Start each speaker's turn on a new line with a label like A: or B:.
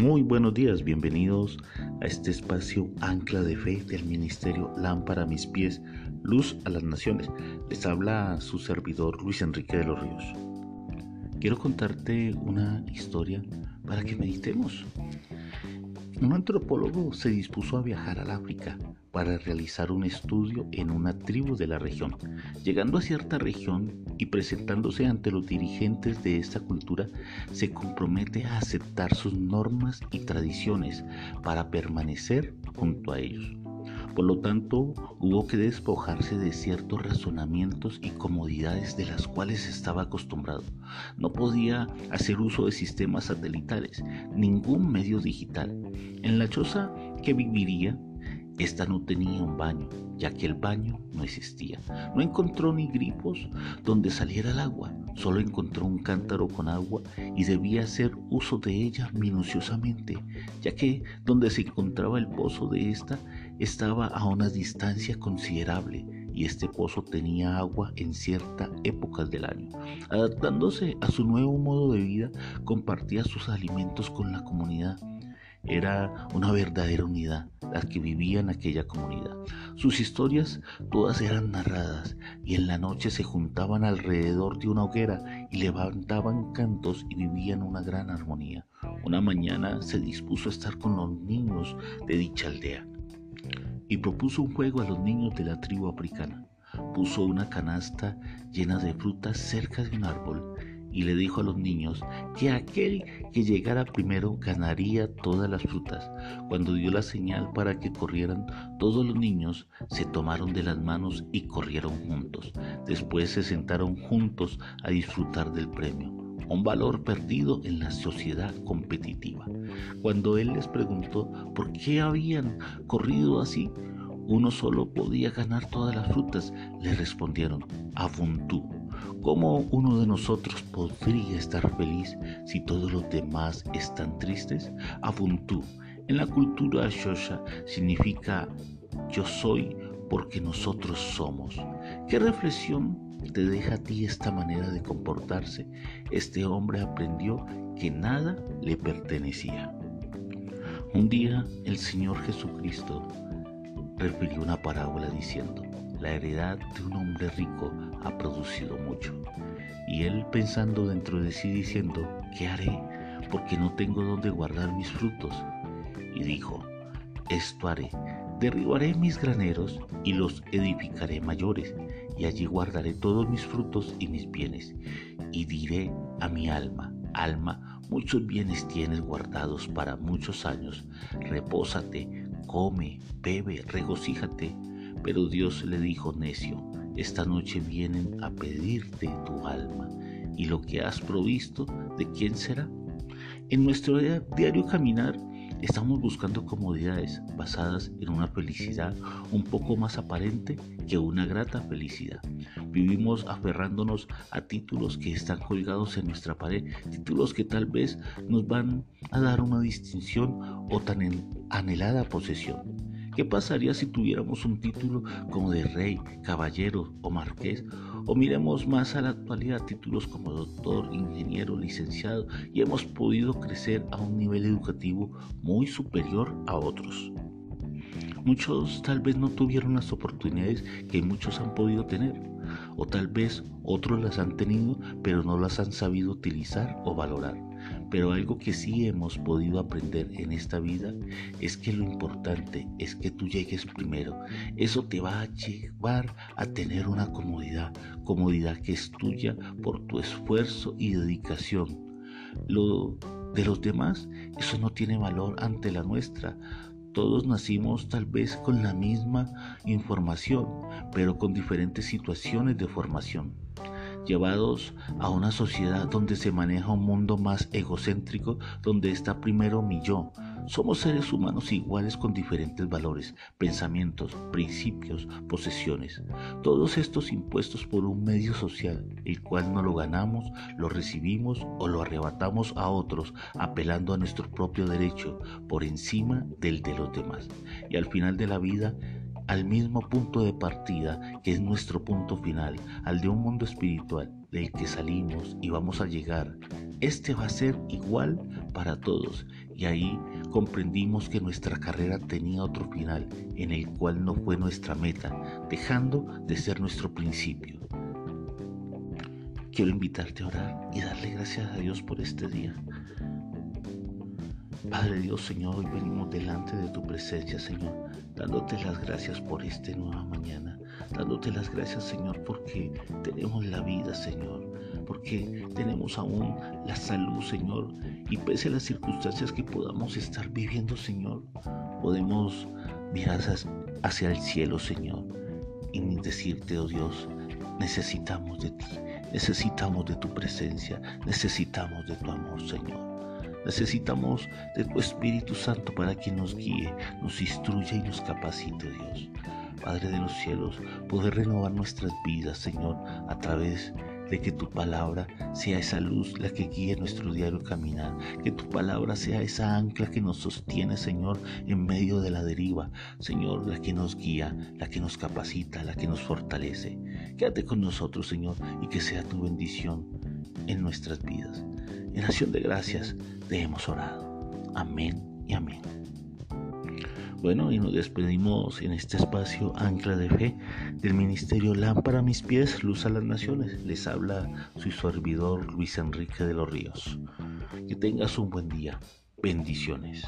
A: Muy buenos días, bienvenidos a este espacio Ancla de Fe del Ministerio Lámpara a mis pies, Luz a las Naciones. Les habla su servidor Luis Enrique de los Ríos. Quiero contarte una historia para que meditemos. Un antropólogo se dispuso a viajar al África para realizar un estudio en una tribu de la región. Llegando a cierta región y presentándose ante los dirigentes de esta cultura, se compromete a aceptar sus normas y tradiciones para permanecer junto a ellos. Por lo tanto, hubo que despojarse de ciertos razonamientos y comodidades de las cuales estaba acostumbrado. No podía hacer uso de sistemas satelitales, ningún medio digital. En la choza que viviría, esta no tenía un baño, ya que el baño no existía. No encontró ni grifos donde saliera el agua, solo encontró un cántaro con agua y debía hacer uso de ella minuciosamente, ya que donde se encontraba el pozo de esta estaba a una distancia considerable y este pozo tenía agua en ciertas épocas del año. Adaptándose a su nuevo modo de vida, compartía sus alimentos con la comunidad. Era una verdadera unidad la que vivía en aquella comunidad. Sus historias todas eran narradas y en la noche se juntaban alrededor de una hoguera y levantaban cantos y vivían una gran armonía. Una mañana se dispuso a estar con los niños de dicha aldea y propuso un juego a los niños de la tribu africana. Puso una canasta llena de frutas cerca de un árbol y le dijo a los niños que aquel que llegara primero ganaría todas las frutas. Cuando dio la señal para que corrieran, todos los niños se tomaron de las manos y corrieron juntos. Después se sentaron juntos a disfrutar del premio un valor perdido en la sociedad competitiva. Cuando él les preguntó por qué habían corrido así, uno solo podía ganar todas las frutas, le respondieron, Afuntú. ¿Cómo uno de nosotros podría estar feliz si todos los demás están tristes? Afuntú. En la cultura Shosha significa yo soy porque nosotros somos. ¿Qué reflexión te deja a ti esta manera de comportarse, este hombre aprendió que nada le pertenecía. Un día el Señor Jesucristo refirió una parábola diciendo, la heredad de un hombre rico ha producido mucho. Y él pensando dentro de sí diciendo, ¿qué haré? Porque no tengo donde guardar mis frutos. Y dijo, esto haré, derribaré mis graneros y los edificaré mayores y allí guardaré todos mis frutos y mis bienes. Y diré a mi alma, alma, muchos bienes tienes guardados para muchos años, repósate, come, bebe, regocíjate. Pero Dios le dijo, necio, esta noche vienen a pedirte tu alma, y lo que has provisto, ¿de quién será? En nuestro diario caminar, Estamos buscando comodidades basadas en una felicidad un poco más aparente que una grata felicidad. Vivimos aferrándonos a títulos que están colgados en nuestra pared, títulos que tal vez nos van a dar una distinción o tan anhelada posesión. ¿Qué pasaría si tuviéramos un título como de rey, caballero o marqués? O miremos más a la actualidad títulos como doctor, ingeniero, licenciado y hemos podido crecer a un nivel educativo muy superior a otros. Muchos tal vez no tuvieron las oportunidades que muchos han podido tener, o tal vez otros las han tenido pero no las han sabido utilizar o valorar. Pero algo que sí hemos podido aprender en esta vida es que lo importante es que tú llegues primero. Eso te va a llevar a tener una comodidad, comodidad que es tuya por tu esfuerzo y dedicación. Lo de los demás, eso no tiene valor ante la nuestra. Todos nacimos tal vez con la misma información, pero con diferentes situaciones de formación llevados a una sociedad donde se maneja un mundo más egocéntrico, donde está primero mi yo. Somos seres humanos iguales con diferentes valores, pensamientos, principios, posesiones. Todos estos impuestos por un medio social, el cual no lo ganamos, lo recibimos o lo arrebatamos a otros, apelando a nuestro propio derecho por encima del de los demás. Y al final de la vida, al mismo punto de partida que es nuestro punto final, al de un mundo espiritual del que salimos y vamos a llegar. Este va a ser igual para todos y ahí comprendimos que nuestra carrera tenía otro final en el cual no fue nuestra meta, dejando de ser nuestro principio. Quiero invitarte a orar y darle gracias a Dios por este día. Padre Dios, Señor, hoy venimos delante de tu presencia, Señor, dándote las gracias por esta nueva mañana, dándote las gracias, Señor, porque tenemos la vida, Señor, porque tenemos aún la salud, Señor, y pese a las circunstancias que podamos estar viviendo, Señor, podemos mirar hacia el cielo, Señor, y decirte, oh Dios, necesitamos de ti, necesitamos de tu presencia, necesitamos de tu amor, Señor. Necesitamos de tu Espíritu Santo para que nos guíe, nos instruya y nos capacite, Dios. Padre de los cielos, poder renovar nuestras vidas, Señor, a través de que tu palabra sea esa luz la que guíe nuestro diario caminar, que tu palabra sea esa ancla que nos sostiene, Señor, en medio de la deriva, Señor, la que nos guía, la que nos capacita, la que nos fortalece. Quédate con nosotros, Señor, y que sea tu bendición en nuestras vidas. En acción de gracias te hemos orado. Amén y amén. Bueno, y nos despedimos en este espacio Ancla de Fe del Ministerio Lámpara a mis pies, Luz a las Naciones. Les habla su servidor Luis Enrique de los Ríos. Que tengas un buen día. Bendiciones.